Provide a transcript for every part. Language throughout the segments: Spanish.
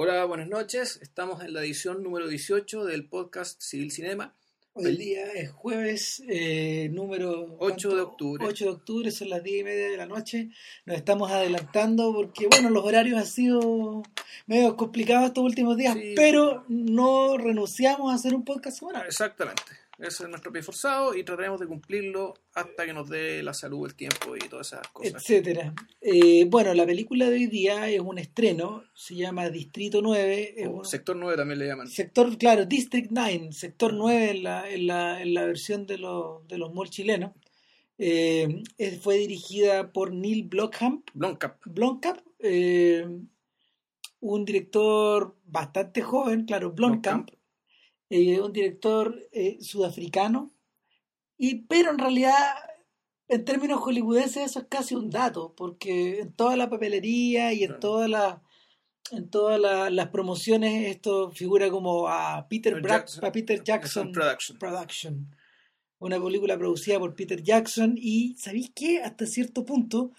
Hola, buenas noches. Estamos en la edición número 18 del podcast Civil Cinema. Hoy día es jueves eh, número 8 de octubre. 8 de octubre, son las 10 y media de la noche. Nos estamos adelantando porque, bueno, los horarios han sido medio complicados estos últimos días, Sí. pero no renunciamos a hacer un podcast semanal. Exactamente. Ese es nuestro pie forzado y trataremos de cumplirlo hasta que nos dé la salud, el tiempo y todas esas cosas. etcétera. Eh, bueno, la película de hoy día es un estreno, se llama Distrito 9. es O un- sector 9 también le llaman. Sector, claro, District 9, sector 9 en la, en la, en la versión de los, de los malls chilenos. Eh, fue dirigida por Neil Blomkamp, Blomkamp. Blomkamp eh, un director bastante joven, claro, Blomkamp, eh, un director eh, sudafricano, y, pero en realidad, en términos hollywoodenses, eso es casi un dato, porque en toda la papelería y en todas las en todas la- las promociones esto figura como a Peter, Peter Bra- Jackson. a Peter Jackson Production. Production. Una película producida por Peter Jackson y, ¿sabéis qué? Hasta cierto punto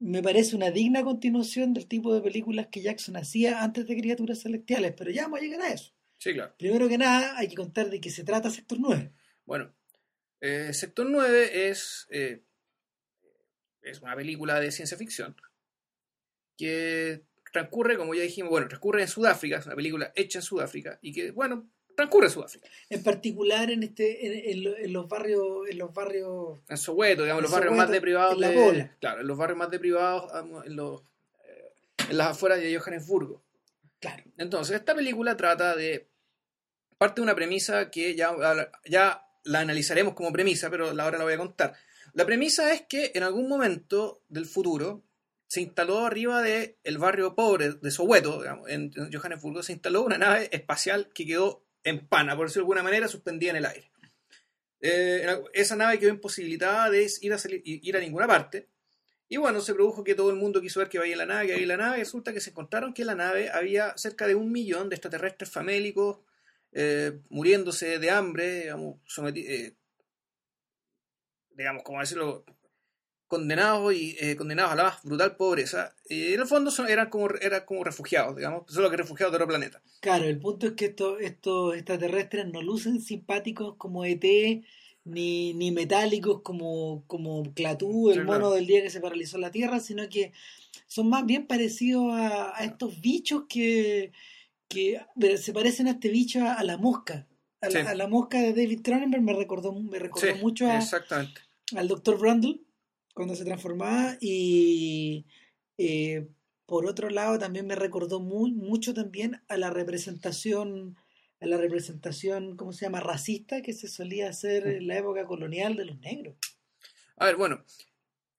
me parece una digna continuación del tipo de películas que Jackson hacía antes de Criaturas Celestiales, pero ya vamos a llegar a eso. Sí, claro. Primero que nada, hay que contar de qué se trata Sector 9. Bueno, eh, Sector 9 es, eh, es una película de ciencia ficción que transcurre, como ya dijimos, bueno, transcurre en Sudáfrica, es una película hecha en Sudáfrica y que, bueno, transcurre en Sudáfrica. En particular en este en, en lo- en los barrios en los barrios En Soweto, digamos, En los barrios más deprivados en La de... Bola. Claro, en los barrios más deprivados, en, los, eh, en las afueras de Johannesburgo. claro Entonces, esta película trata de... Parte de una premisa que ya, ya la analizaremos como premisa, pero ahora la voy a contar. La premisa es que en algún momento del futuro se instaló arriba del el barrio pobre de Soweto, en, Johannesburgo, se instaló una nave espacial que quedó en pana, por decirlo de alguna manera, suspendida en el aire. Eh, esa nave quedó imposibilitada de ir a, salir- ir a ninguna parte. Y bueno, se produjo que todo el mundo quiso ver que había la nave, que había la nave, y resulta que se encontraron que en la nave había cerca de un millón de extraterrestres famélicos eh, muriéndose de hambre, digamos, eh, digamos, como decirlo, condenados y eh, condenados a la más brutal pobreza. Y en el fondo son- eran, como, eran como refugiados, digamos, solo que refugiados de otro planeta. Claro, el punto es que estos, estos extraterrestres no lucen simpáticos como ET, ni, ni metálicos como, como Clatú, el mono del día que se paralizó la Tierra, sino que son más bien parecidos a, a estos bichos que, que se parecen a este bicho a, a la mosca. A la, Sí. a la mosca de David Cronenberg me recordó, me recordó Sí, mucho a, al Dr. Brundle cuando se transformaba y eh, por otro lado también me recordó muy, mucho también a la representación a la representación ¿cómo se llama? racista que se solía hacer en la época colonial de los negros A ver, bueno,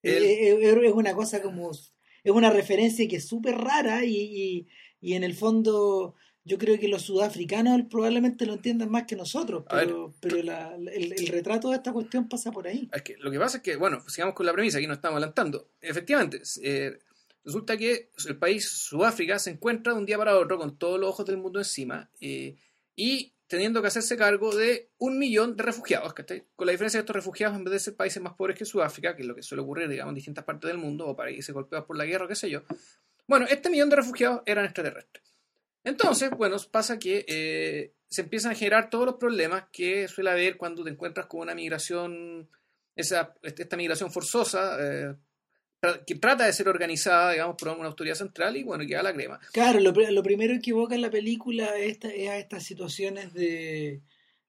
Eh, el- eh, es una cosa como es una referencia que es súper rara y, y, y en el fondo yo creo que los sudafricanos probablemente lo entiendan más que nosotros ver, pero, pero la- el, el retrato de esta cuestión pasa por ahí Es que lo que pasa es que, bueno, sigamos con la premisa, aquí nos estamos adelantando. Efectivamente, eh, resulta que el país Sudáfrica se encuentra de un día para otro con todos los ojos del mundo encima eh, y teniendo que hacerse cargo de un millón de refugiados, ¿cachai? Con la diferencia de estos refugiados, en vez de ser países más pobres que Sudáfrica, que es lo que suele ocurrir, digamos, en distintas partes del mundo, o países golpeados por la guerra, o qué sé yo. Bueno, este millón de refugiados eran extraterrestres. Entonces, bueno, pasa que eh, se empiezan a generar todos los problemas que suele haber cuando te encuentras con una migración, esa, esta migración forzosa, eh, que trata de ser organizada, digamos, por una autoridad central y bueno, queda la crema. Claro, lo, lo primero que evoca en la película es, esta- es a estas situaciones de,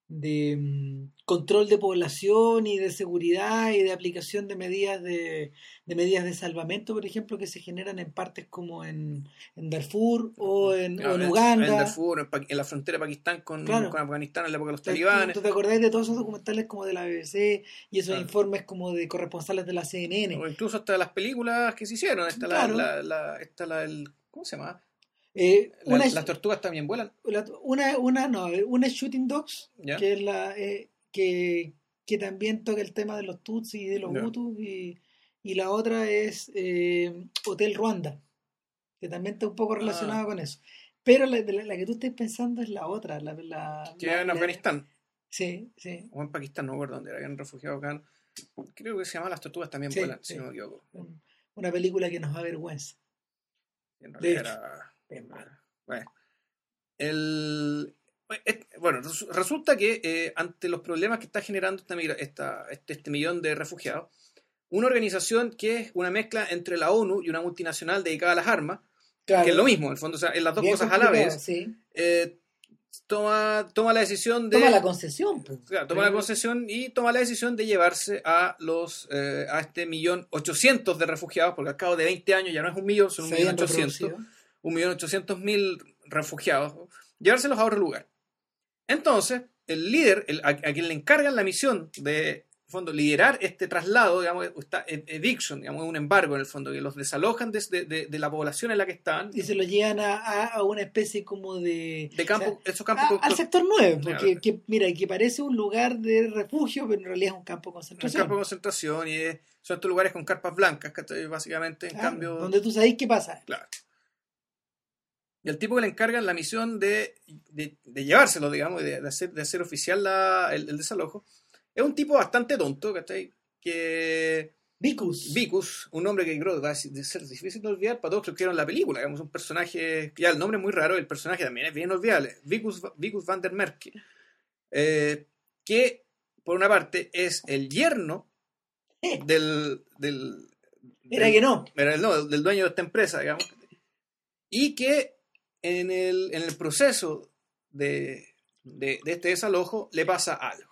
de mm, control de población y de seguridad y de aplicación de medidas de, de medidas de salvamento, por ejemplo, que se generan en partes como en, en Darfur o en, o en Uganda. En Darfur, en, en la frontera de Pakistán con, Claro. con Afganistán en la época de los ¿Tú- talibanes. ¿Tú te acordás de todos esos documentales como de la BBC y esos Claro. informes como de corresponsales de la CNN? O incluso hasta las películas que se hicieron. Está la, Claro. la, la- está la- el, ¿cómo se llama? Eh, La- una, las tortugas también vuelan. la- una, una, no, una es Shooting Dogs, que es la eh, que, que también toca el tema de los Tutsis y de los Ya. Hutus y, y la otra es eh, Hotel Ruanda que también está un poco relacionada Ah. con eso pero la, de la, la que tú estás pensando es la otra la, Que la- era en Afganistán. sí, sí O en Pakistán, no recuerdo dónde era. Habían refugiado acá. Creo que se llama Las tortugas también Sí, vuelan, sí. si no me equivoco. un- una película que nos avergüenza En De realidad hecho. era. Bueno, el, bueno, resulta que eh, ante los problemas que está generando esta, esta, este, este, millón de refugiados, una organización que es una mezcla entre la ONU y una multinacional dedicada a las armas, que es lo mismo, en el fondo, o sea, en las dos cosas a la vez, eh, toma, toma la decisión de... Toma la concesión. Pues. toma la concesión y toma la decisión de llevarse a los eh, a este millón ochocientos de refugiados, porque al cabo de 20 años ya no es un millón, son un millón ochocientos. Un millón ochocientos mil refugiados, llevárselos a otro lugar. Entonces, el líder, a, quien le encargan la misión de fondo, liderar este traslado, digamos, esta eviction, digamos, un embargo en el fondo, que los desalojan de, la población en la que están. Y se los llevan a, una especie como de... De campo, esos campos... al sector 9, porque, que, mira, que parece un lugar de refugio, pero en realidad es un campo de concentración. Un campo de concentración y son estos lugares con carpas blancas, básicamente, en cambio... Donde tú sabes qué pasa. Claro. Y el tipo que le encargan la misión de, de, llevárselo, digamos, de, de, hacer, de hacer oficial la, el, desalojo, es un tipo bastante tonto, ¿cachai? Que... Vicus. Vicus, un nombre que creo que va a ser difícil de olvidar para todos los que vieron la película. Digamos, un personaje, ya el nombre es muy raro, el personaje también es bien olvidable. Vicus, Vicus van der Merke. Eh, que, por una parte, es el yerno eh. del, del, Era que no. Era el, no, del dueño de esta empresa, digamos. Y que en el, en el proceso de, de, este desalojo le pasa algo.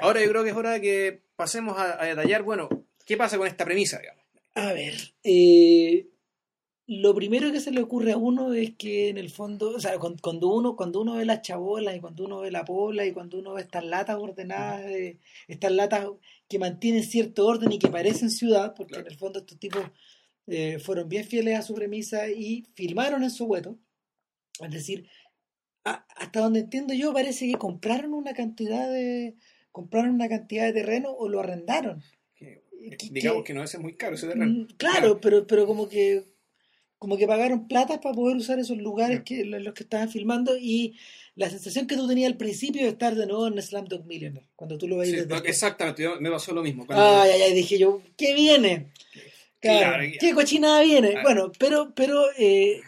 Ahora yo creo que es hora de que pasemos a, detallar, bueno, ¿qué pasa con esta premisa? Digamos? A ver, eh, lo primero que se le ocurre a uno es que en el fondo, o sea, cuando uno, cuando uno ve las chabolas y cuando uno ve la pola y cuando uno ve estas latas ordenadas, estas latas que mantienen cierto orden y que parecen ciudad, porque en el fondo estos tipos eh, fueron bien fieles a su premisa y filmaron en su hueto. Es decir, hasta donde entiendo yo, parece que compraron una cantidad de compraron una cantidad de terreno o lo arrendaron. Eh, digamos que, no es muy caro ese terreno. Mm, claro, pero, pero como que como que pagaron plata para poder usar esos lugares que en los que estaban filmando y la sensación que tú tenías al principio de estar de nuevo en Dog Millionaire, cuando tú lo veías. exactamente, me pasó lo mismo. Ay, ay, ay, dije yo, ¿qué viene? Claro, ¿Qué cochinada viene? Ah. Bueno, pero, pero eh,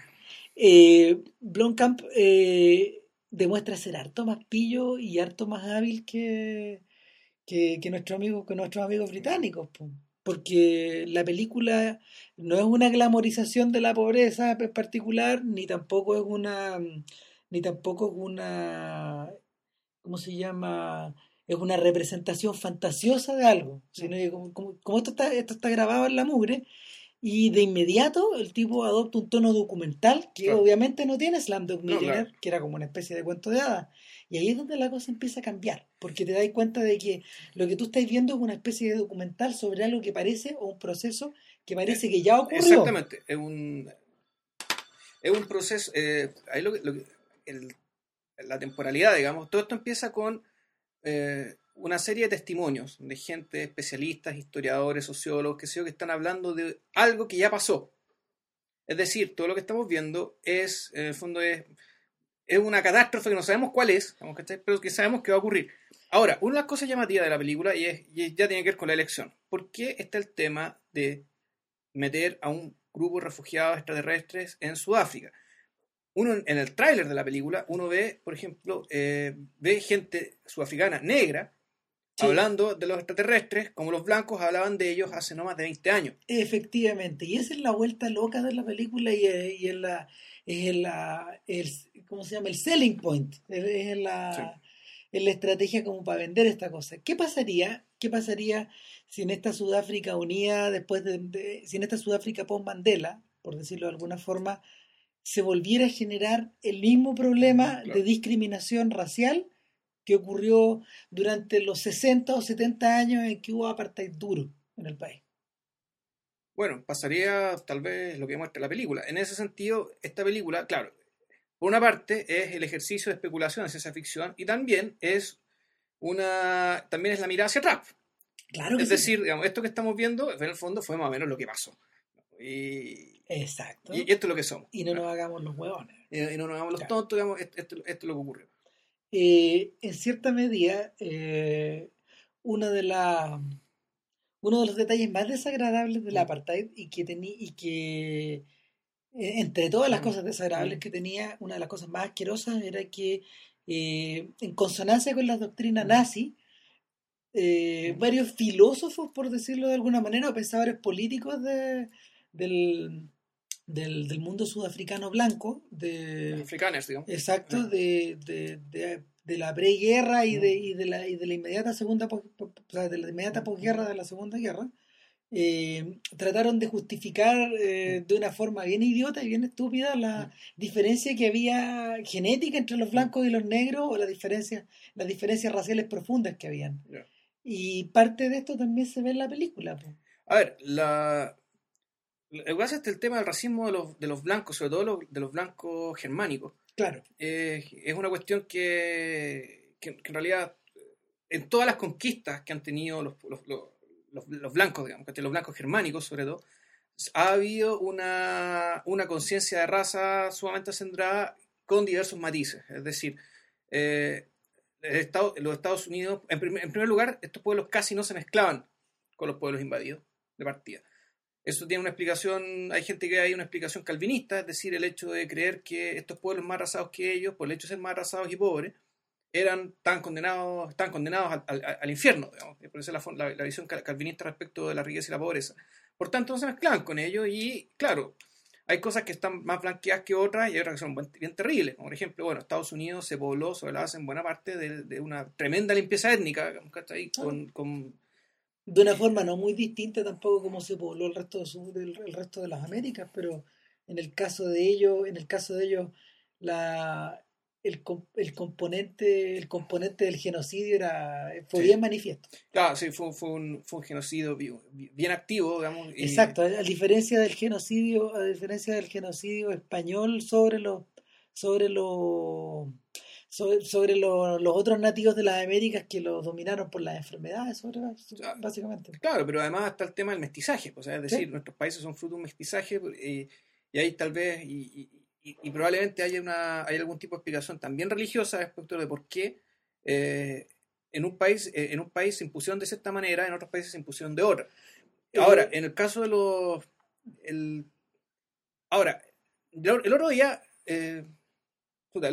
eh, Blomkamp eh, demuestra ser harto más pillo y harto más hábil que, que, nuestro amigo, que nuestros amigos británicos. Porque la película no es una glamorización de la pobreza en particular, ni tampoco es una. ni tampoco es una. ¿Cómo se llama? es una representación fantasiosa de algo, sino que como, como, esto, está, esto está grabado en la mugre, y de inmediato el tipo adopta un tono documental que obviamente no tiene Slamdog Millionaire, que era como una especie de cuento de hadas. Y ahí es donde la cosa empieza a cambiar, porque te das cuenta de que lo que tú estás viendo es una especie de documental sobre algo que parece o un proceso que parece que ya ocurrió. Exactamente, es un, es un proceso, eh, ahí lo, lo el, la temporalidad, digamos, todo esto empieza con eh, una serie de testimonios de gente, especialistas, historiadores, sociólogos, que sé yo, que están hablando de algo que ya pasó. Es decir, todo lo que estamos viendo es, en el fondo, es, es una catástrofe que no sabemos cuál es, pero que sabemos que va a ocurrir. Ahora, una de las cosas llamativas de la película, y, es, ya tiene que ver con la elección, ¿por qué está el tema de meter a un grupo de refugiados extraterrestres en Sudáfrica? Uno en el tráiler de la película, uno ve, por ejemplo, eh, ve gente sudafricana negra hablando de los extraterrestres como los blancos hablaban de ellos hace no más de 20 años. Efectivamente, y esa es la vuelta loca de la película y, eh, y es la, es la el, ¿cómo se llama? El selling point, es la, la estrategia como para vender esta cosa. ¿Qué pasaría? ¿Qué pasaría si en esta Sudáfrica unida después de, si en esta Sudáfrica post Mandela, por decirlo de alguna forma, se volviera a generar el mismo problema de discriminación racial que ocurrió durante los 60 o 70 años en que hubo apartheid duro en el país. Bueno, pasaría tal vez lo que muestra la película. En ese sentido, esta película, claro, por una parte es el ejercicio de especulación, es esa ficción, y también es una, también es la mirada hacia atrás. Claro es decir, digamos, esto que estamos viendo, en el fondo, fue más o menos lo que pasó. Y, Exacto. Y, esto es lo que somos. Y no nos hagamos los huevones. Y, no nos hagamos los tontos, digamos, esto, es lo que ocurrió. Eh, en cierta medida, eh, una de la, uno de los detalles más desagradables del apartheid y que, y que eh, entre todas las cosas desagradables que tenía, una de las cosas más asquerosas era que, en consonancia con la doctrina nazi, varios filósofos, por decirlo de alguna manera, o pensadores políticos de, del, del, del mundo sudafricano blanco, de, Africanos, digamos. exacto, Ah. de, de, de, de la preguerra y de, y de la, y de la inmediata segunda, o sea, de la inmediata posguerra de la segunda guerra, eh, trataron de justificar eh, de una forma bien idiota y bien estúpida la diferencia que había genética entre los blancos y los negros o la diferencia, las diferencias raciales profundas que habían. Y parte de esto también se ve en la película. po. A ver, la... Lo que pasa es que el tema del racismo de los, de los blancos, sobre todo los- de los blancos germánicos, Claro, eh, es una cuestión que, que- que en realidad en todas las conquistas que han tenido los, los- blancos, digamos, los blancos germánicos sobre todo, ha habido una, una conciencia de raza sumamente centrada con diversos matices. Es decir, eh, el Estado- los Estados Unidos, en, prim- en primer lugar, estos pueblos casi no se mezclaban con los pueblos invadidos de partida. Eso tiene una explicación, hay gente que hay una explicación calvinista, es decir, el hecho de creer que estos pueblos más razados que ellos, por el hecho de ser más razados y pobres, eran tan condenados, tan condenados al, al- al infierno, digamos. Por eso es la, fon- la- la visión cal- calvinista respecto de la riqueza y la pobreza. Por tanto, no se mezclaban con ellos y, claro, hay cosas que están más blanqueadas que otras y hay otras que son buen- bien terribles. Por ejemplo, bueno, Estados Unidos se pobló sobre la base en buena parte de, de una tremenda limpieza étnica. Con, con de una forma no muy distinta tampoco como se pobló el resto de su- del el resto de las Américas, pero en el caso de ellos, en el caso de ellos, la el, el componente, el componente del genocidio era fue Sí. bien manifiesto. Claro, sí, fue, fue un, fue un genocidio bi- bi- bien activo, digamos. y- Exacto, a a diferencia del genocidio, a diferencia del genocidio español sobre los sobre los sobre, sobre lo- los otros nativos de las Américas que los dominaron por las enfermedades, sobre, básicamente. Claro, pero además está el tema del mestizaje, o sea, es decir, Sí. nuestros países son fruto de un mestizaje eh, y ahí tal vez, y, y- probablemente haya, una, hay algún tipo de explicación también religiosa respecto de por qué eh, en, un país, eh, en un país se impusieron de cierta manera, en otros países se impusieron de otra. Ahora, Eh, en el caso de los... El, ahora, el, el otro día, el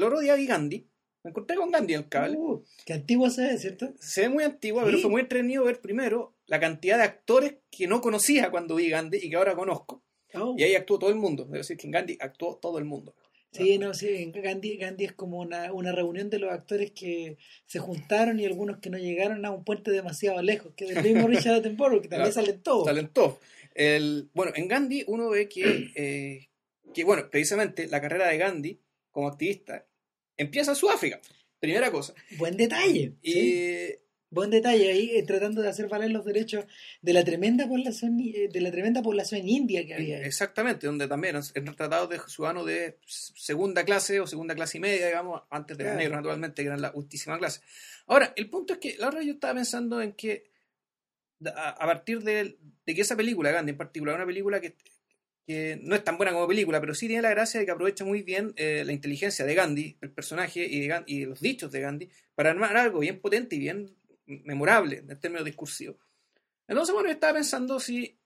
otro día vi Gandhi, me encontré con Gandhi el cable. Uh, qué antiguo se ve, ¿cierto? se ve muy antigua, pero fue muy entretenido ver primero la cantidad de actores que no conocía cuando vi Gandhi y que ahora conozco. Oh. Y ahí actuó todo el mundo. Es decir, que en Gandhi actuó todo el mundo. Sí, no, sí, Gandhi, Gandhi es como una, una reunión de los actores que se juntaron y algunos que no llegaron a un puente demasiado lejos, que del mismo Richard Attenborough, que también Claro. salen todos. Talentó. El, bueno, en Gandhi uno ve que, eh, que, bueno, precisamente la carrera de Gandhi como activista empieza en Sudáfrica. Primera cosa. Buen detalle. Y sí. Buen detalle ahí, eh, tratando de hacer valer los derechos de la tremenda población, eh, de la tremenda población india que había ahí. Exactamente, donde también eran tratados de ciudadanos de segunda clase o segunda clase y media, digamos, antes de los negros, naturalmente, que eran la ultísima clase. Ahora, el punto es que la verdad yo estaba pensando en que a, partir de, de que esa película, Gandhi en particular, una película que, que no es tan buena como película, pero sí tiene la gracia de que aprovecha muy bien eh, la inteligencia de Gandhi, el personaje y, de y los dichos de Gandhi, para armar algo bien potente y bien memorable en términos discursivos. Entonces, bueno, yo estaba pensando si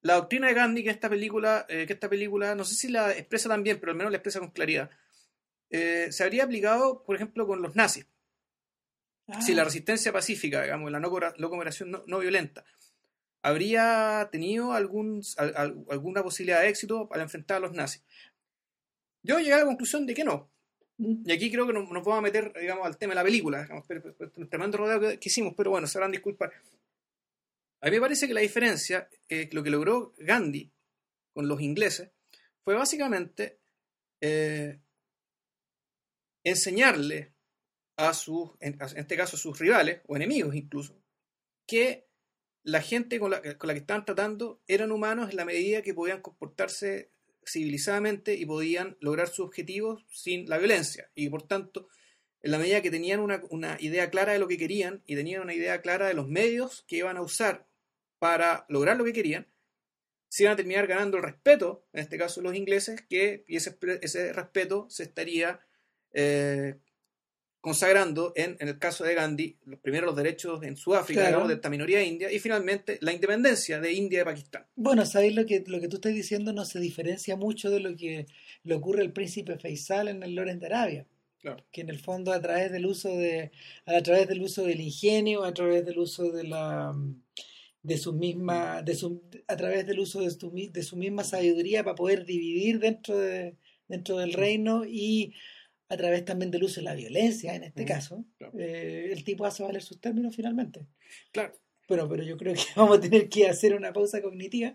la doctrina de Gandhi que esta película, eh, que esta película, no sé si la expresa tan bien, pero al menos la expresa con claridad, eh, se habría aplicado, por ejemplo, con los nazis. Ah, Si la resistencia pacífica, digamos, la no, no cooperación no, no violenta, habría tenido algún, al- al- alguna posibilidad de éxito al enfrentar a los nazis. Yo llegué a la conclusión de que no. mm, Y aquí creo que nos, nos vamos a meter, digamos, al tema de la película, digamos, un tremendo rodeo que, que hicimos, pero bueno, se a disculpar. A mí me parece que la diferencia, eh, lo que logró Gandhi con los ingleses, fue básicamente eh, enseñarle a sus, en, en este caso a sus rivales, o enemigos incluso, que la gente con la, con la que estaban tratando eran humanos en la medida que podían comportarse civilizadamente y podían lograr sus objetivos sin la violencia. Y por tanto, en la medida que tenían una, idea clara de lo que querían y tenían una idea clara de los medios que iban a usar para lograr lo que querían, se iban a terminar ganando el respeto, en este caso los ingleses, que, y ese, ese respeto se estaría eh, consagrando en, en el caso de Gandhi los primeros los derechos en Sudáfrica, Claro. digamos, de esta minoría india y finalmente la independencia de India y de Pakistán. Bueno, sabéis lo que, lo que tú estás diciendo no se diferencia mucho de lo que le ocurre al príncipe Faisal en el Lorenz de Arabia, Claro. que en el fondo a través del uso de, a través del uso del ingenio, a través del uso de la de su misma, de su, a través del uso de su, de su misma sabiduría para poder dividir dentro de, dentro del reino y a través también del uso de la violencia en este Mm, caso, claro. eh, el tipo hace valer sus términos finalmente. Claro. Bueno, pero yo creo que vamos a tener que hacer una pausa cognitiva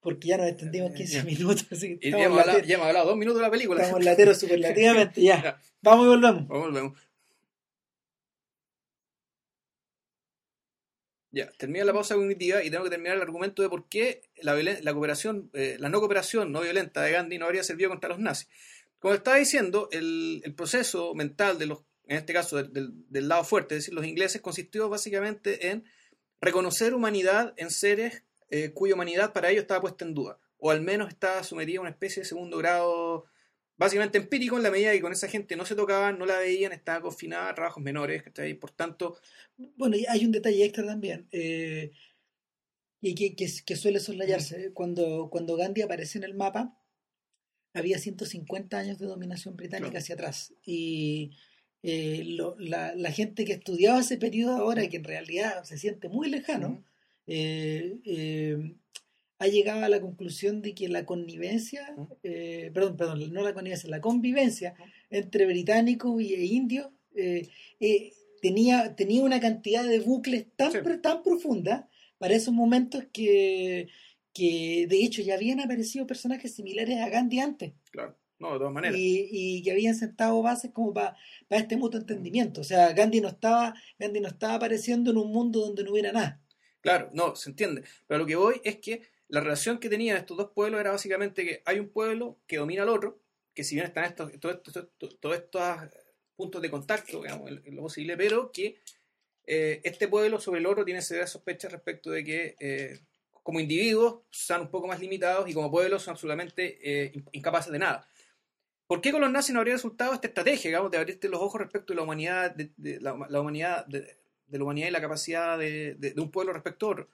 porque ya nos extendimos 15 Ya. minutos, así que Y ya hemos, hablado, late- ya hemos hablado dos minutos de la película. estamos lateros superlativamente, ya. Ya. Vamos y volvemos. Vamos, volvemos. Ya, termina la pausa cognitiva y tengo que terminar el argumento de por qué la, la cooperación, eh, la no cooperación no violenta de Gandhi no habría servido contra los nazis. Como estaba diciendo, el, proceso mental de los, en este caso del, lado fuerte, es decir, los ingleses, consistió básicamente en reconocer humanidad en seres eh, cuya humanidad para ellos estaba puesta en duda, o al menos estaba sometida a una especie de segundo grado básicamente empírico en la medida que con esa gente no se tocaban, no la veían, estaba confinada a trabajos menores, ¿cachai? Por tanto, Bueno, y hay un detalle extra también, eh, y que suele soslayarse. Cuando, cuando Gandhi aparece en el mapa, había 150 años de dominación británica Claro. hacia atrás. Y eh, lo- la, la gente que estudiaba ese periodo ahora, que en realidad se siente muy lejano, eh, eh, ha llegado a la conclusión de que la connivencia, perdón, perdón, no la connivencia, la convivencia entre británicos e indios tenía, tenía una cantidad de bucles tan, Sí. pro- tan profunda para esos momentos que, que de hecho ya habían aparecido personajes similares a Gandhi antes claro, no, de todas maneras. y, y que habían sentado bases como para este mutuo entendimiento. O sea, Gandhi no estaba, Gandhi no estaba apareciendo en un mundo donde no hubiera nada. Claro, no, se entiende. Pero lo que voy es que la relación que tenían estos dos pueblos era básicamente que hay un pueblo que domina al otro, que si bien están estos, todos estos, todos estos puntos de contacto, digamos, en, en lo posible, pero que eh, este pueblo sobre el otro tiene serias sospechas respecto de que eh, como individuos son un poco más limitados y como pueblos son absolutamente eh, in- incapaces de nada. ¿Por qué con los nazis no habría resultado esta estrategia, digamos, de abrirte los ojos respecto de la humanidad, de, la, humanidad, de, la humanidad y la capacidad de un pueblo respecto a otro?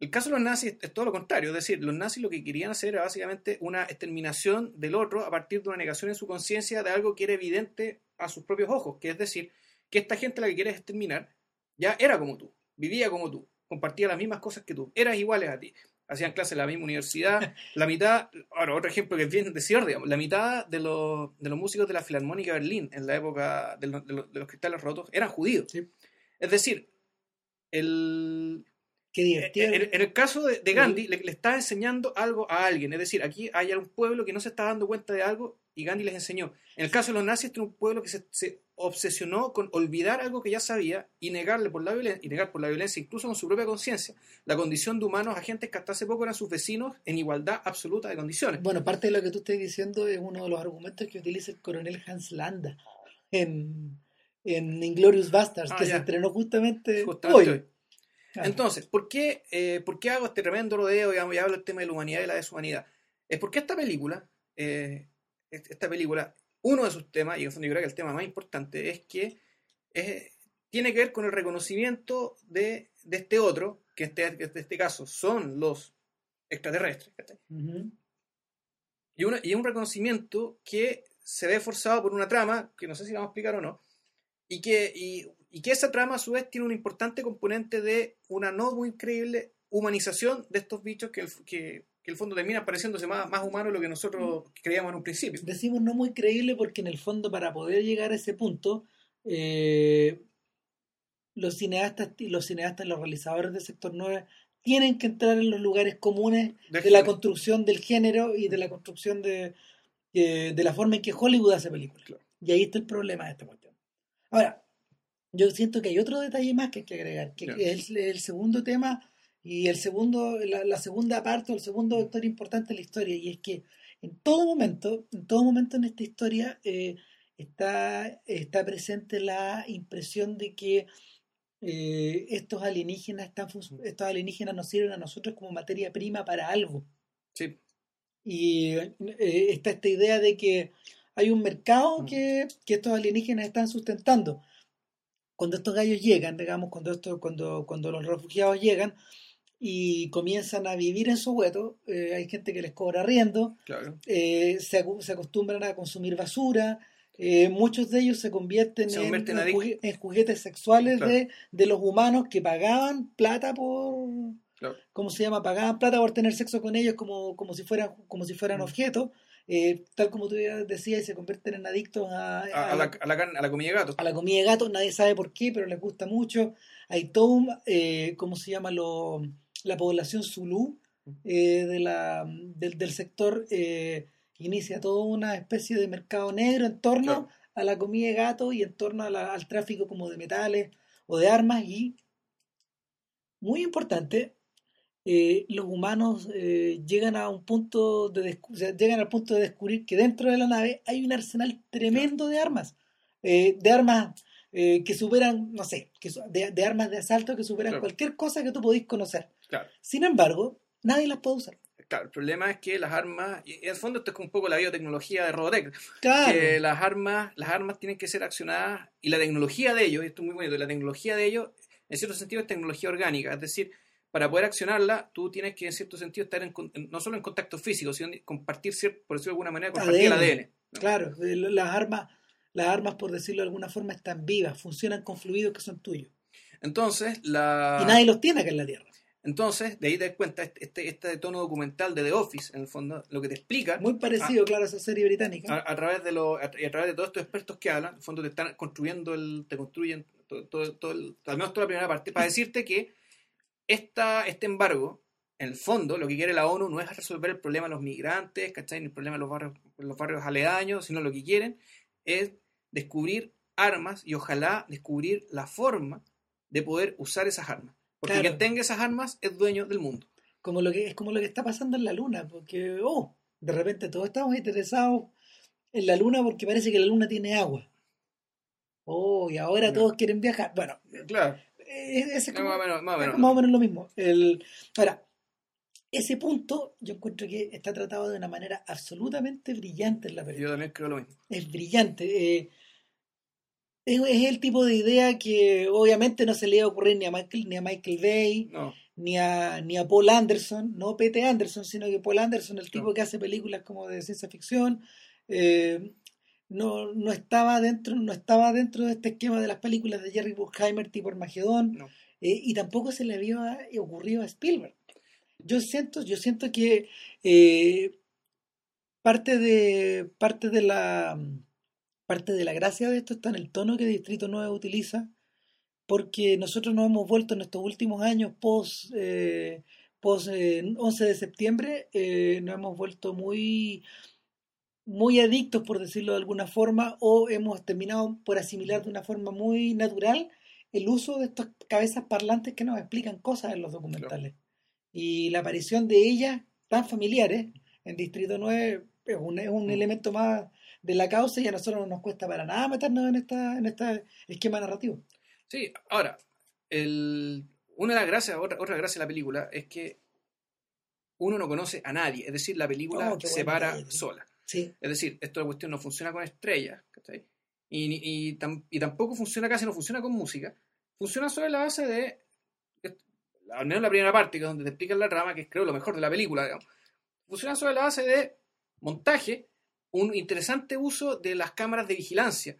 El caso de los nazis es todo lo contrario, es decir, los nazis lo que querían hacer era básicamente una exterminación del otro a partir de una negación en su conciencia de algo que era evidente a sus propios ojos, que es decir, que esta gente a la que quieres exterminar ya era como tú, vivía como tú, compartía las mismas cosas que tú, eras iguales a ti, hacían clases en la misma universidad, la mitad, ahora otro ejemplo que es bien decir, digamos, la mitad de los, de los músicos de la Filarmónica de Berlín en la época de, los- de los- de los cristales rotos eran judíos. Sí. Es decir, el, Qué divertido. en, en el caso de, de Gandhi, le, le está enseñando algo a alguien. Es decir, aquí hay un pueblo que no se está dando cuenta de algo y Gandhi les enseñó. En el caso de los nazis, este es un pueblo que se, se obsesionó con olvidar algo que ya sabía y negarle por la violencia, y negar por la violencia, incluso con su propia conciencia, la condición de humanos agentes que hasta hace poco eran sus vecinos en igualdad absoluta de condiciones. Bueno, parte de lo que tú estás diciendo es uno de los argumentos que utiliza el coronel Hans Landa en, en Inglorious Bastards, Ah, que ya. se estrenó justamente, Justamente hoy. hoy. Claro. Entonces, ¿por qué, eh, ¿por qué hago este tremendo rodeo digamos, y hablo del tema de la humanidad y la deshumanidad? Es porque esta película, eh, esta película, uno de sus temas, y en el fondo yo creo que el tema más importante, es que eh, tiene que ver con el reconocimiento de, de este otro, que en este, en este caso son los extraterrestres, ¿cachai? Ujú. y, una- y un reconocimiento que se ve forzado por una trama, que no sé si vamos a explicar o no, y que, y, y que esa trama a su vez tiene un importante componente de una no muy creíble humanización de estos bichos que el, que, que el fondo termina pareciéndose más, más humano de lo que nosotros creíamos en un principio. Decimos no muy creíble porque en el fondo para poder llegar a ese punto, eh, los cineastas, los cineastas, los realizadores del sector 9 tienen que entrar en los lugares comunes de la construcción del género y de la construcción de, de, de la forma en que Hollywood hace películas. Claro. Y ahí está el problema de esta cuestión. Ahora, yo siento que hay otro detalle más que hay que agregar, que es el, el segundo tema y el segundo, la, la segunda parte o el segundo vector importante de la historia, y es que en todo momento, en todo momento en esta historia eh, está, está presente la impresión de que eh, estos alienígenas están fun- estos alienígenas nos sirven a nosotros como materia prima para algo. Sí, Y eh, está esta idea de que hay un mercado Mm. que, que estos alienígenas están sustentando. Cuando estos gallos llegan, digamos, cuando, esto, cuando, cuando los refugiados llegan y comienzan a vivir en Soweto, eh, hay gente que les cobra arriendo, Claro. eh, se, acostumbran a consumir basura, eh, muchos de ellos se convierten, Se en, convierten en adic- jugue- en juguetes sexuales Claro. de, de los humanos que pagaban plata por, Claro. ¿cómo se llama? Pagaban plata por tener sexo con ellos como, como si fueran, como si fueran Mm. objetos, eh, tal como tú decías, se convierten en adictos a, A, a la, a la carne- a la comida de gato. a la comida de gato, nadie sabe por qué, pero les gusta mucho. Hay todo eh, ¿cómo se llama? Lo, la población Zulú eh, de la, del, del sector eh, inicia toda una especie de mercado negro en torno Claro. a la comida de gato y en torno a la- al tráfico como de metales o de armas y, muy importante, eh, los humanos eh, llegan a un punto de descu- o sea, llegan al punto de descubrir que dentro de la nave hay un arsenal tremendo de armas, de armas eh, que superan, no sé, que, de, de armas de asalto que superan Claro. cualquier cosa que tú podéis conocer. Claro. Sin embargo, nadie las puede usar. Claro, el problema es que las armas, y en el fondo esto es como un poco la biotecnología de Robotech, Claro. que las armas, las armas tienen que ser accionadas y la tecnología de ellos, y esto es muy bonito, la tecnología de ellos en cierto sentido es tecnología orgánica, es decir, para poder accionarla tú tienes que en cierto sentido estar en no solo en contacto físico, sino compartir, por decirlo de alguna manera, compartir el ADN. Claro, las armas, las armas, por decirlo de alguna forma, están vivas, funcionan con fluidos que son tuyos. Entonces, la... Y nadie los tiene acá en la Tierra. Entonces, de ahí te das cuenta, este, este, este tono documental de The Office, en el fondo, lo que te explica Muy parecido, claro, a esa serie británica. a, a través de los a, y a través de todos estos expertos que hablan, en el fondo te están construyendo el, te construyen todo, todo, todo el- al menos toda la primera parte, para decirte que esta, este embargo, en el fondo, lo que quiere la ONU no es resolver el problema de los migrantes, ¿cachai? Ni el problema de los barrios, los barrios aledaños, sino lo que quieren es descubrir armas y ojalá descubrir la forma de poder usar esas armas. Porque Claro. quien tenga esas armas es dueño del mundo. Como lo que, es como lo que está pasando en la Luna, porque, oh, de repente todos estamos interesados en la Luna porque parece que la Luna tiene agua. Oh, y ahora todos quieren viajar. Bueno, Claro, eh, es como- más o menos, más o menos. más o menos lo mismo. El, ahora, ese punto yo encuentro que está tratado de una manera absolutamente brillante en la película. Yo también creo lo mismo. Es brillante. eh, es, es el tipo de idea que obviamente no se le iba a ocurrir ni a Michael, ni a Michael Bay, No, ni a, ni a Paul Anderson, no P.T. Anderson, sino que Paul Anderson, el tipo que hace películas como de ciencia ficción, eh, no, no estaba dentro, no estaba dentro de este esquema de las películas de Jerry Bruckheimer tipo Armagedón, no. eh, y tampoco se le había ocurrido a Spielberg. Yo siento, yo siento que eh, parte de parte de la parte de la gracia de esto está en el tono que Distrito 9 utiliza, porque nosotros nos hemos vuelto en estos últimos años post eh, post eh, 11 de septiembre, eh, nos hemos vuelto muy muy adictos, por decirlo de alguna forma, o hemos terminado por asimilar de una forma muy natural el uso de estas cabezas parlantes que nos explican cosas en los documentales. Y la aparición de ellas, tan familiares, en Distrito 9 es un, es un Mm. elemento más de la causa y a nosotros no nos cuesta para nada meternos en esta en este esquema narrativo. Sí, ahora, el, una de las gracias, otra, otra gracia de la película es que uno no conoce a nadie, es decir, la película Oh, se para detalle. sola. Sí, Es decir, esta cuestión no funciona con estrellas, ¿cachai? Y, y, tam- y tampoco funciona casi, no funciona con música. Funciona sobre la base de, al menos la primera parte, que es donde te explican la trama, que es creo lo mejor de la película, digamos. Funciona sobre la base de montaje, un interesante uso de las cámaras de vigilancia,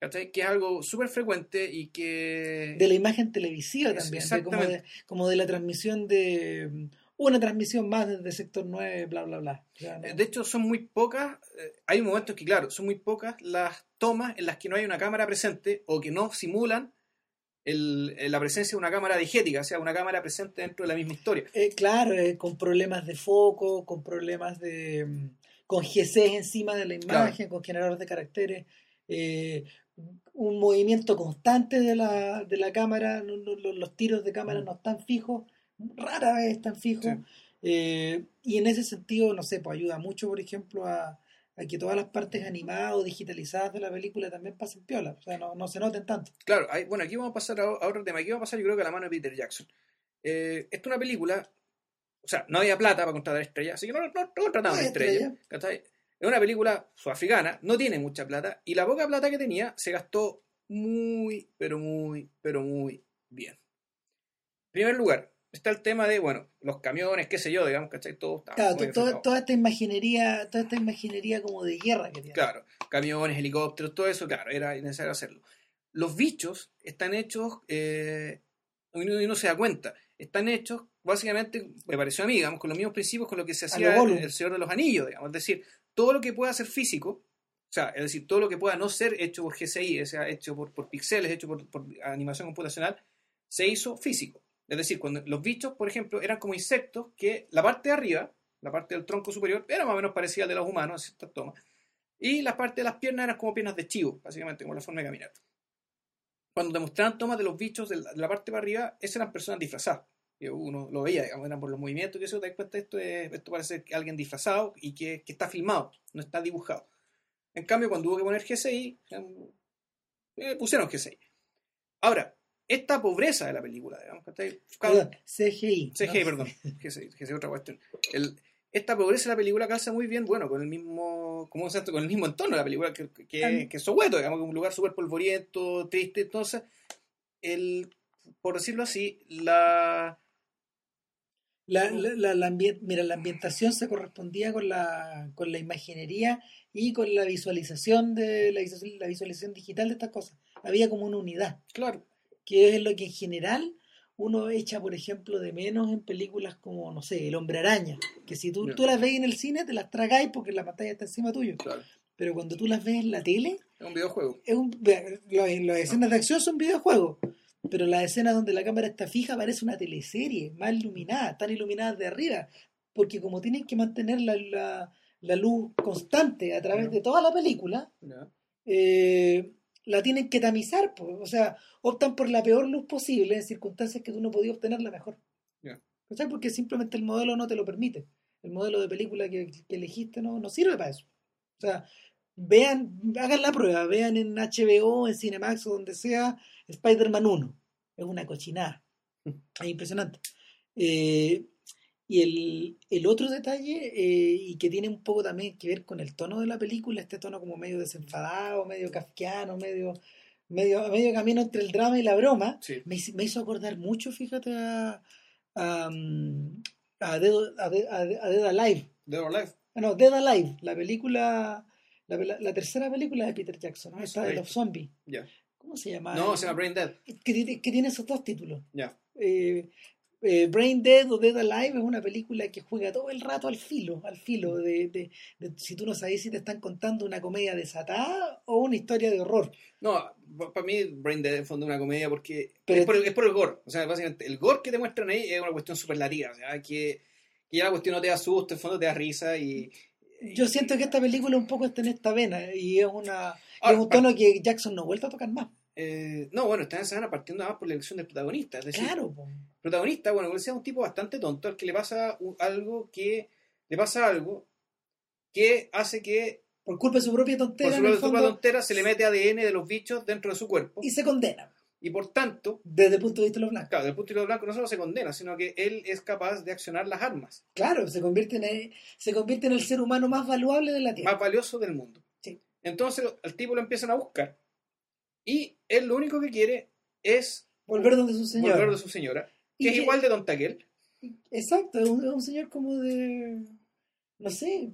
¿cachai? Que es algo súper frecuente y que... de la imagen televisiva Es- también, de como, de, exactamente. como de la transmisión de mm, una transmisión más desde sector 9, bla, bla, bla. No- Eh, De hecho, son muy pocas, eh, hay momentos que, claro, son muy pocas las tomas en las que no hay una cámara presente o que no simulan el- eh, la presencia de una cámara digética, o sea, una cámara presente dentro de la misma historia. Eh, claro, eh, con problemas de foco, con problemas de... con GCs encima de la imagen, con generadores de caracteres, eh, un movimiento constante de la, de la cámara, no- no- los, los tiros de cámara Mm. no están fijos, rara vez están fijos, Sí. eh, y en ese sentido, no sé, pues ayuda mucho, por ejemplo, a, a que todas las partes animadas o digitalizadas de la película también pasen piola, o sea, no, no se noten tanto. Claro, hay- bueno, aquí vamos a pasar a, a otro tema. Aquí vamos a pasar, yo creo que a la mano de Peter Jackson. Eh, esta es una película, o sea, no había plata para contratar estrellas, así que no, no, no contrataban No estrellas. estrella. Es una película sudafricana, no tiene mucha plata, y la poca plata que tenía se gastó muy, pero muy, pero muy bien. En primer lugar, está el tema de, bueno, los camiones, qué sé yo, digamos, ¿cachai? Todo está Claro, muy toda, esta imaginería, toda esta imaginería como de guerra que tiene. Claro, camiones, helicópteros, todo eso, claro, era necesario hacerlo. Los bichos están hechos, eh, uno, uno se da cuenta, están hechos básicamente, me pareció a mí, digamos, con los mismos principios con lo que se A hacía el Señor de los Anillos, digamos, es decir, todo lo que pueda ser físico, o sea, es decir, todo lo que pueda no ser hecho por GCI, o sea, hecho por, por píxeles, hecho por, por animación computacional, se hizo físico. Es decir, cuando los bichos, por ejemplo, eran como insectos que la parte de arriba, la parte del tronco superior, era más o menos parecida al de los humanos en ciertas tomas. Y la parte de las piernas eran como piernas de chivo, básicamente, como la forma de caminar. Cuando te mostraban tomas de los bichos de la, de la parte para arriba, esas eran personas disfrazadas. Uno lo veía, digamos, eran por los movimientos que eso te das cuenta, esto, es, esto parece alguien disfrazado y que, que está filmado, no está dibujado. En cambio, cuando hubo que poner GCI, eh, pusieron GCI. Ahora, esta pobreza de la película, digamos. Perdón, CGI. CGI, ¿no? perdón. GCI, GCI, otra cuestión. El- esta pobreza de la película calza muy bien, bueno, con el mismo, ¿cómo se llama? Con el mismo entorno de la película, que, que, que es Soweto, digamos, que es un lugar súper polvoriento, triste. Entonces, el, por decirlo así, la... La, la, la- mira, la ambientación se correspondía con la, con la imaginería y con la visualización de la, visualización- la visualización digital de estas cosas. Había como una unidad, Claro, que es lo que en general uno echa, por ejemplo, de menos en películas como, no sé, El Hombre Araña, que si tú, tú las ves en el cine te las tragáis porque la pantalla está encima tuyo, claro. pero cuando tú las ves en la tele, Es un videojuego. es un, las, las escenas de acción son videojuegos, pero las escenas donde la cámara está fija parece una teleserie, más iluminada, están iluminadas de arriba, porque como tienen que mantener la, la- la luz constante a través de toda la película, eh, la tienen que tamizar, pues, o sea, optan por la peor luz posible en circunstancias que tú no podías obtener la mejor. Ya. ¿Cachai? Porque simplemente el modelo no te lo permite. El modelo de película que, que elegiste no, no sirve para eso. O sea, vean, hagan la prueba, vean en HBO, en Cinemax o donde sea, Spider-Man 1. Es una cochinada. Es impresionante. Eh, y el, el otro detalle, eh, y que tiene un poco también que ver con el tono de la película, este tono como medio desenfadado, medio kafkiano, medio, medio, medio camino entre el drama y la broma, Sí. me, hizo- me hizo acordar mucho, fíjate, a, a, mm, a Dead, a Dead- a Dead- a Dead Alive. Dead Alive. Ah, No, Dead Alive, la película, la, la- tercera película de Peter Jackson, Ah, esta de los zombies. ¿Cómo se llama? No, se llama Brain Dead. que, tiene- que tiene esos dos títulos. Ya. Eh, eh, Brain Dead o Dead Alive es una película que juega todo el rato al filo, al filo de, de- de si tú no sabes si te están contando una comedia desatada o una historia de horror. No, para mí Brain Dead en fondo es una comedia porque Pero- es, por el, es por el gore. O sea, básicamente el gore que te muestran ahí es una cuestión superlativa. O sea, que, que ya la cuestión no te da susto, en fondo te da risa y... Yo siento que esta película un poco está en esta vena y es una Ahora, es un tono que Jackson no ha vuelto a tocar más. eh, no, bueno, esta semana partiendo nada más por la elección del protagonista. Es decir, Claro, po. protagonista, bueno, él sea un tipo bastante tonto al que le pasa un- algo que... Le pasa algo que hace que por culpa de su propia por tontera su en el propia fondo, tontera se le mete ADN de los bichos dentro de su cuerpo y se condena y por tanto desde el punto de vista de los blancos. Claro, desde el punto de vista blanco no solo se condena, sino que él es capaz de accionar las armas Claro, se convierte en el, se convierte en el ser humano más valuable de la Tierra. más valiosas del mundo. Entonces al tipo lo empiezan a buscar y él lo único que quiere es Volver donde su señor. volver de su señora, que es que- igual de tonta que él. Exacto, es un, señor como de. No sé,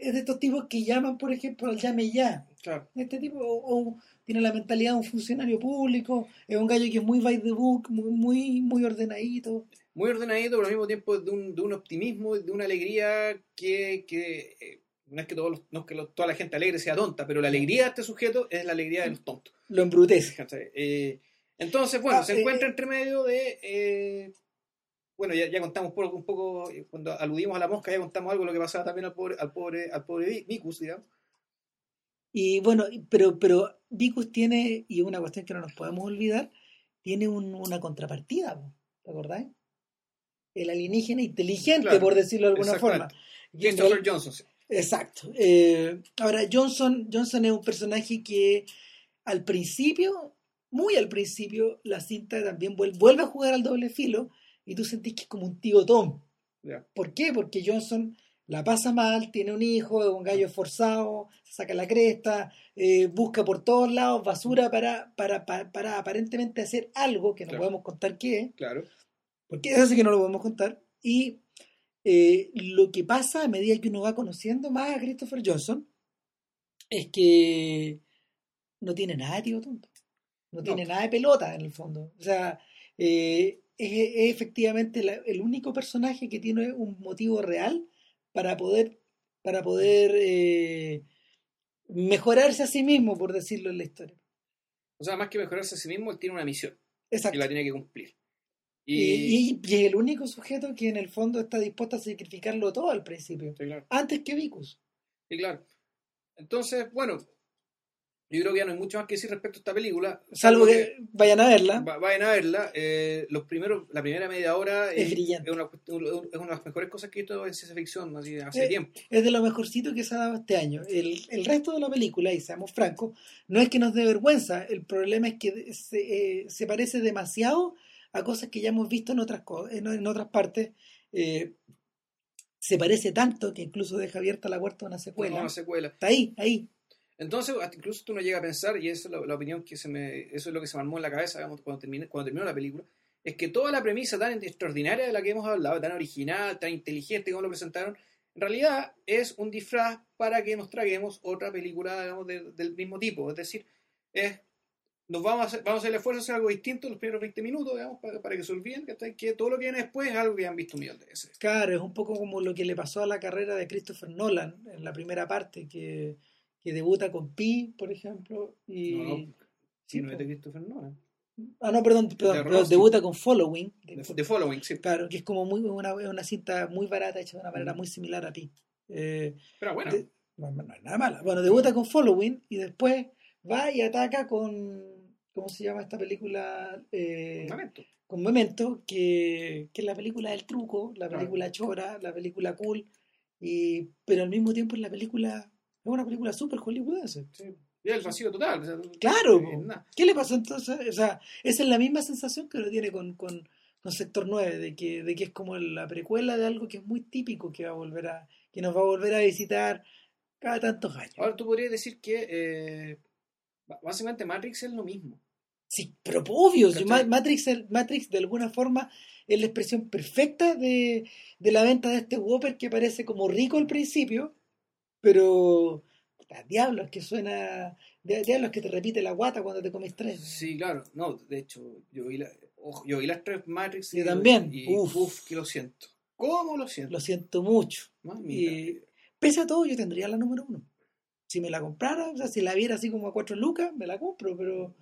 es de estos tipos que llaman, por ejemplo, al llame ya. Claro. Este tipo o, o tiene la mentalidad de un funcionario público, es un gallo que es muy by the book, muy, muy, muy ordenadito. Muy ordenadito, pero al mismo tiempo de un, de un optimismo, de una alegría que, que, eh, no es que, todos los- no es que lo- toda la gente alegre sea tonta, pero la alegría de este sujeto es la alegría de los tontos. Lo embrutece. Eh, entonces, bueno, Ah, se eh, encuentra eh. entre medio de. eh, bueno, ya, ya contamos un poco, un poco, cuando aludimos a la mosca, ya contamos algo de lo que pasaba también al pobre, al pobre, al pobre Vi- Vicus, digamos. Y bueno, pero, pero Vicus tiene, y es una cuestión que no nos podemos olvidar, tiene un- una contrapartida, ¿te acordáis? El alienígena inteligente, Claro, por decirlo de alguna forma. Christopher Johnson. Sí. Exacto. Eh, ahora, Johnson, Johnson es un personaje que al principio, muy al principio, la cinta también vuel- vuelve, a jugar al doble filo y tú sentís que es como un tío Tom. ¿Por qué? Porque Johnson la pasa mal, tiene un hijo, es un gallo esforzado, se saca la cresta, eh, busca por todos lados basura para, para, para, para aparentemente hacer algo que no Claro. podemos contar qué es, Claro. porque es así que no lo podemos contar. Y eh, lo que pasa a medida que uno va conociendo más a Christopher Johnson es que no tiene nada de tío tonto. No, No. tiene nada de pelota en el fondo. O sea, eh, es, es efectivamente la- el único personaje que tiene un motivo real para poder, para poder eh, mejorarse a sí mismo, por decirlo en la historia. O sea, más que mejorarse a sí mismo, él tiene una misión Exacto. y la tiene que cumplir. Y, Y, y- es el único sujeto que en el fondo está dispuesto a sacrificarlo todo al principio, Sí, claro. antes que Vicus. Sí, claro. Entonces, bueno, yo creo que ya no hay mucho más que decir respecto a esta película. Salvo que vayan a verla. va- vayan a verla. eh, los primeros, la primera media hora Es brillante. Es una, es una de las mejores cosas que he visto en ciencia ficción así, hace Eh, tiempo. Es de lo mejorcito que se ha dado este año. El, el resto de la película, y seamos francos, no es que nos dé vergüenza. El problema es que se, eh, se parece demasiado a cosas que ya hemos visto en otras, en, en otras partes. Eh, se parece tanto que incluso deja abierta la puerta a una secuela. No, una secuela. Está ahí, ahí. Entonces, incluso tú no llegas a pensar, y esa es la, la opinión que se me. Eso es lo que se me armó en la cabeza digamos, cuando, terminé, cuando terminó la película. Es que toda la premisa tan extraordinaria de la que hemos hablado, tan original, tan inteligente como lo presentaron, en realidad es un disfraz para que nos traguemos otra película digamos, de- del mismo tipo. Es decir, es, nos vamos a, hacer, vamos a hacer el esfuerzo de hacer algo distinto en los primeros 20 minutos, digamos, para, para que se olviden que, que todo lo que viene después es algo que han visto un millón de veces. Claro, es un poco como lo que le pasó a la carrera de Christopher Nolan en la primera parte, que, que debuta con Pi, por ejemplo. Y... No, no, Sí, no es de Christopher Nolan. Ah, no, perdón, perdón, De perdón, debuta con Following. The Following, sí. Claro, que es como muy una, una cinta muy barata, hecha de una manera muy similar a Pi. Eh, Pero bueno, de- no, no es nada mala. Bueno, debuta con Following y después va y ataca con. ¿Cómo se llama esta película? Eh, un momento. con Memento, que, que es la película del truco, la Claro. película chora, la película cool, y, pero al mismo tiempo es la película, es una película súper hollywoodense. Sí. Y el vacío total. o sea, Claro, eh. ¿qué le pasó entonces? O sea, esa es la misma sensación que uno tiene con, con, con Sector 9, de que, de que es como la precuela de algo que es muy típico que va a volver a, que nos va a volver a visitar cada tantos años. Ahora tú podrías decir que eh, básicamente Matrix es lo mismo. Sí, pero obvio, Matrix, Matrix de alguna forma es la expresión perfecta de, de la venta de este Whopper que parece como rico al principio, pero diablos que suena, di- diablos que te repite la guata cuando te comes tres. Sí, claro. No, de hecho, yo vi, la, ojo, yo vi las tres Matrix. Yo y- también. Y, Uf. uf. que lo siento. ¿Cómo lo siento? Lo siento mucho. Mamita. Y pese a todo, yo tendría la número uno. Si me la comprara, o sea, si la viera así como a cuatro lucas, me la compro, pero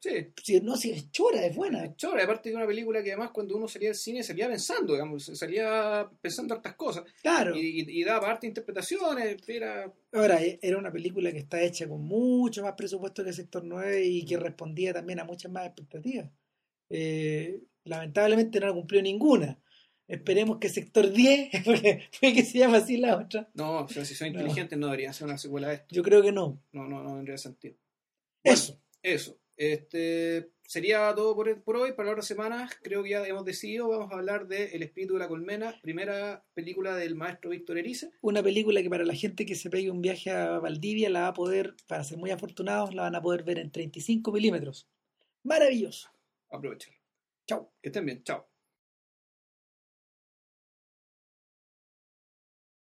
Sí. si no, si es chora, es buena. Es chora, aparte de una película que además cuando uno salía del cine salía pensando, digamos, salía pensando hartas cosas. Claro. Y, y, y daba hartas interpretaciones, era... Ahora, e- era una película que está hecha con mucho más presupuesto que Sector 9 y que respondía también a muchas más expectativas. Eh, lamentablemente no la cumplió ninguna. Esperemos que Sector 10, porque fue que se llama así la otra. No, si son No. inteligentes no deberían ser una secuela de esto. Yo creo que no. No, no, no tendría sentido. Bueno, Eso. Eso. Este sería todo por, por hoy. Para la otra semana, creo que ya hemos decidido. Vamos a hablar de El espíritu de la colmena, primera película del maestro Víctor Erice. Una película que para la gente que se pegue un viaje a Valdivia la va a poder, para ser muy afortunados, la van a poder ver en 35 milímetros. Maravilloso. Aprovechalo. Chao. Que estén bien. Chao.